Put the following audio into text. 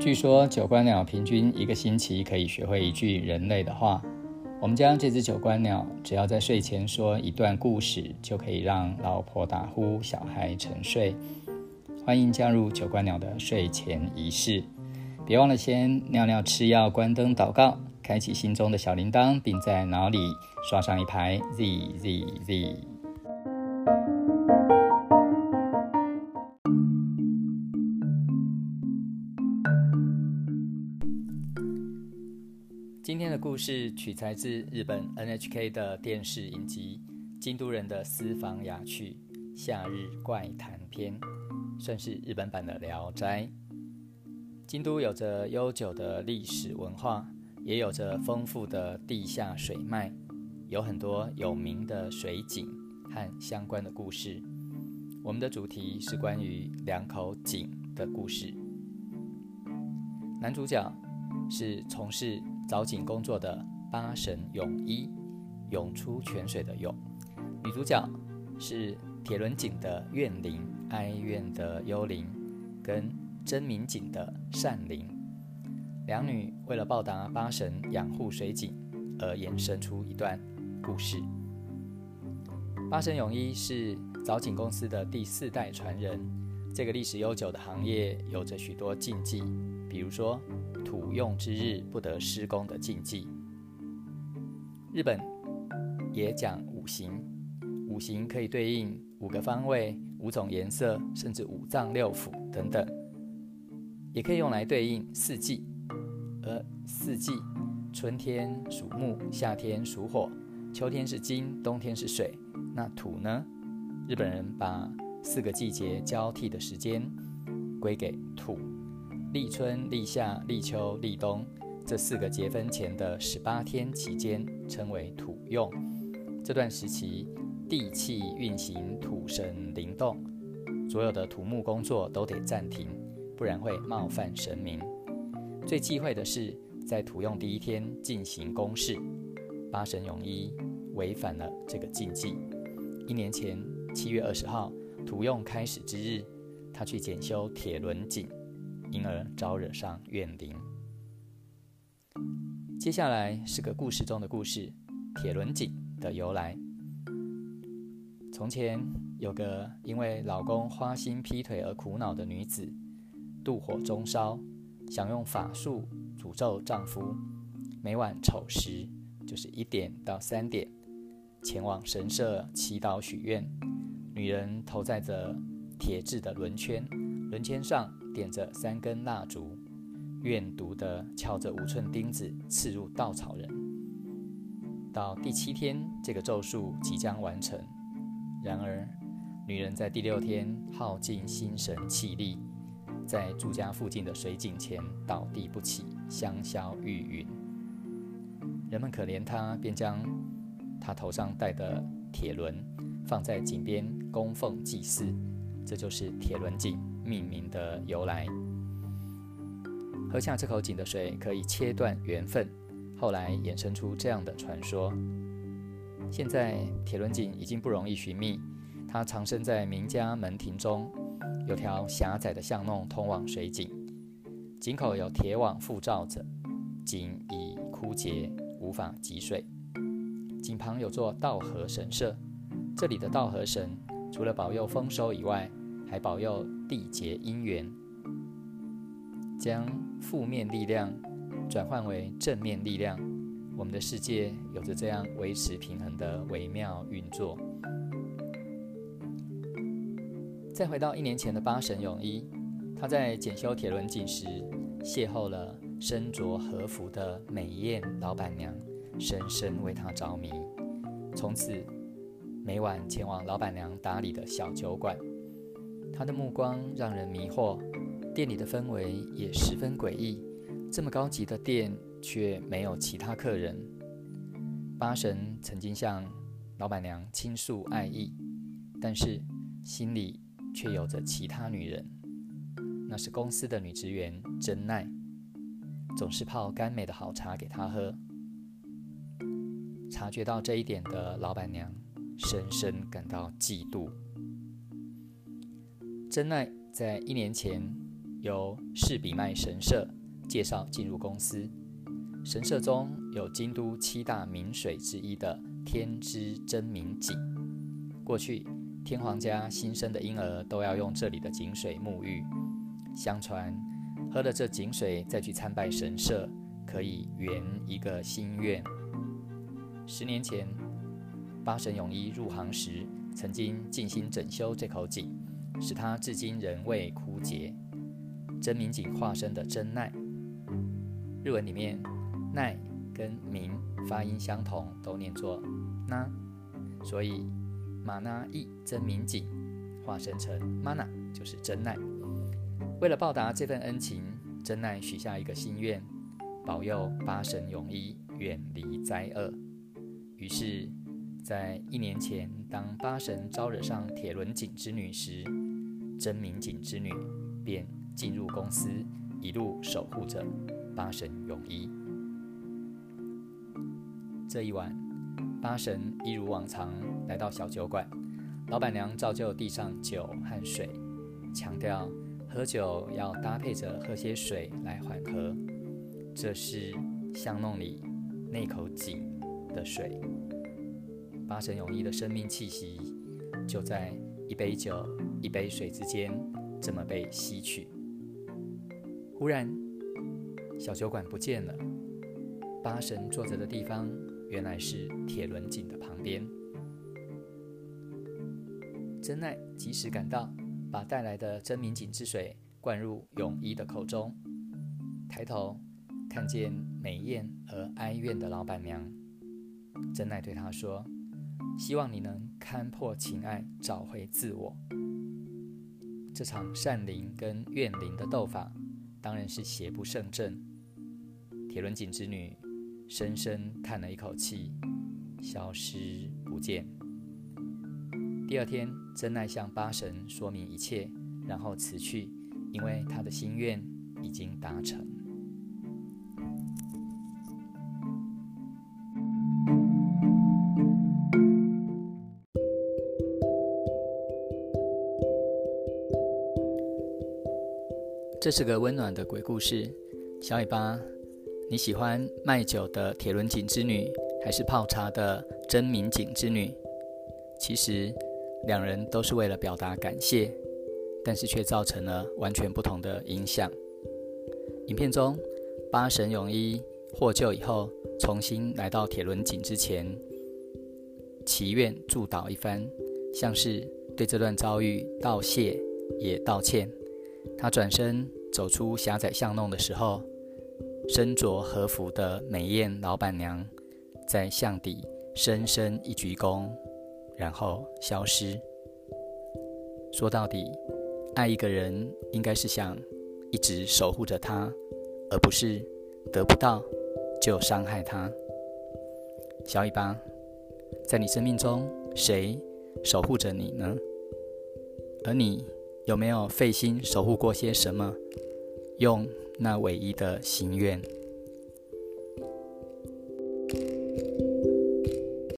据说九官鸟平均一个星期可以学会一句人类的话。我们家这只九官鸟，只要在睡前说一段故事，就可以让老婆打呼，小孩沉睡。欢迎加入九官鸟的睡前仪式，别忘了先尿尿、吃药、关灯、祷告，开启心中的小铃铛，并在脑里刷上一排 Z Z Z。今天的故事取材自日本 NHK 的电视影集《京都人的私房雅趣·夏日怪谈篇》，算是日本版的《聊斋》。京都有着悠久的历史文化，也有着丰富的地下水脉，有很多有名的水井和相关的故事。我们的主题是关于两口井的故事。男主角是从事。凿井工作的八神泳衣，涌出泉水的涌。女主角是铁轮井的怨灵，哀怨的幽灵，跟真名井的善灵。两女为了报答八神养护水井，而衍生出一段故事。八神泳衣是凿井公司的第四代传人。这个历史悠久的行业有着许多禁忌，比如说。土用之日不得施工的禁忌。日本也讲五行，五行可以对应五个方位、五种颜色，甚至五脏六腑等等，也可以用来对应四季。而四季，春天属木，夏天属火，秋天是金，冬天是水。那土呢？日本人把四个季节交替的时间归给土。立春、立夏、立秋、立冬这四个节分前的十八天期间称为土用。这段时期，地气运行，土神灵动，所有的土木工作都得暂停，不然会冒犯神明。最忌讳的是在土用第一天进行公事。八神泳衣违反了这个禁忌。一年前七月二十号，土用开始之日，他去检修铁轮井。因而招惹上怨灵。接下来是个故事中的故事——铁轮井的由来。从前有个因为老公花心劈腿而苦恼的女子，妒火中烧，想用法术诅咒丈夫。每晚丑时，就是一点到三点，前往神社祈祷许愿。女人头戴着铁制的轮圈，轮圈上。点着三根蜡烛，怨毒的敲着五寸钉子，刺入稻草人。到第七天，这个咒术即将完成。然而，女人在第六天耗尽心神气力，在住家附近的水井前倒地不起，香消玉殒。人们可怜她，便将她头上戴的铁轮放在井边供奉祭祀，这就是铁轮井。命名的由来，喝下这口井的水可以切断缘分，后来衍生出这样的传说。现在铁轮井已经不容易寻觅，它藏身在名家门庭中，有条狭窄的巷弄通往水井，井口有铁网覆罩着，井已枯竭，无法汲水。井旁有座道和神社，这里的道和神除了保佑丰收以外，还保佑缔结姻缘，将负面力量转换为正面力量。我们的世界有着这样维持平衡的微妙运作。再回到一年前的八神泳衣，他在检修铁轮井时，邂逅了身着和服的美艳老板娘，深深为他着迷。从此，每晚前往老板娘打理的小酒馆。他的目光让人迷惑，店里的氛围也十分诡异。这么高级的店却没有其他客人。八神曾经向老板娘倾诉爱意，但是心里却有着其他女人。那是公司的女职员真奈，总是泡甘美的好茶给他喝。察觉到这一点的老板娘，深深感到嫉妒。真奈在一年前由士比麦神社介绍进入公司。神社中有京都七大名水之一的天之真名井。过去天皇家新生的婴儿都要用这里的井水沐浴。相传喝了这井水再去参拜神社，可以圆一个心愿。十年前，八神勇一入行时，曾经尽心整修这口井，使它至今仍未枯竭。真名井化身的真奈，日文里面奈跟名发音相同，都念作那，所以玛那意真名井化身成玛那，就是真奈。为了报答这份恩情，真奈许下一个心愿，保佑八神勇一远离灾厄。于是，在一年前，当八神招惹上铁轮井之女时，真名井之女便进入公司，一路守护着八神泳衣。这一晚，八神一如往常来到小酒馆，老板娘照旧递上酒和水，强调。喝酒要搭配着喝些水来缓和，这是巷弄里那口井的水。八神泳衣的生命气息就在一杯酒、一杯水之间这么被吸取。忽然，小酒馆不见了，八神坐着的地方原来是铁轮井的旁边。真爱及时赶到。把带来的真名井之水灌入泳衣的口中，抬头看见美艳而哀怨的老板娘，真奈对他说：“希望你能看破情爱，找回自我。”这场善灵跟怨灵的斗法，当然是邪不胜正。铁轮井之女深深叹了一口气，消失不见。第二天，真奈向八神说明一切，然后辞去，因为他的心愿已经达成。这是个温暖的鬼故事，小尾巴，你喜欢卖酒的铁轮井之女，还是泡茶的真名井之女？其实。两人都是为了表达感谢，但是却造成了完全不同的影响。影片中，八神泳衣获救以后，重新来到铁轮井之前，祈愿祝祷一番，像是对这段遭遇道谢也道歉。他转身走出狭窄巷弄的时候，身着和服的美艳老板娘在巷底深深一鞠躬。然后消失。说到底，爱一个人应该是想一直守护着他，而不是得不到就伤害他。小尾巴，在你生命中谁守护着你呢？而你有没有费心守护过些什么？用那唯一的心愿。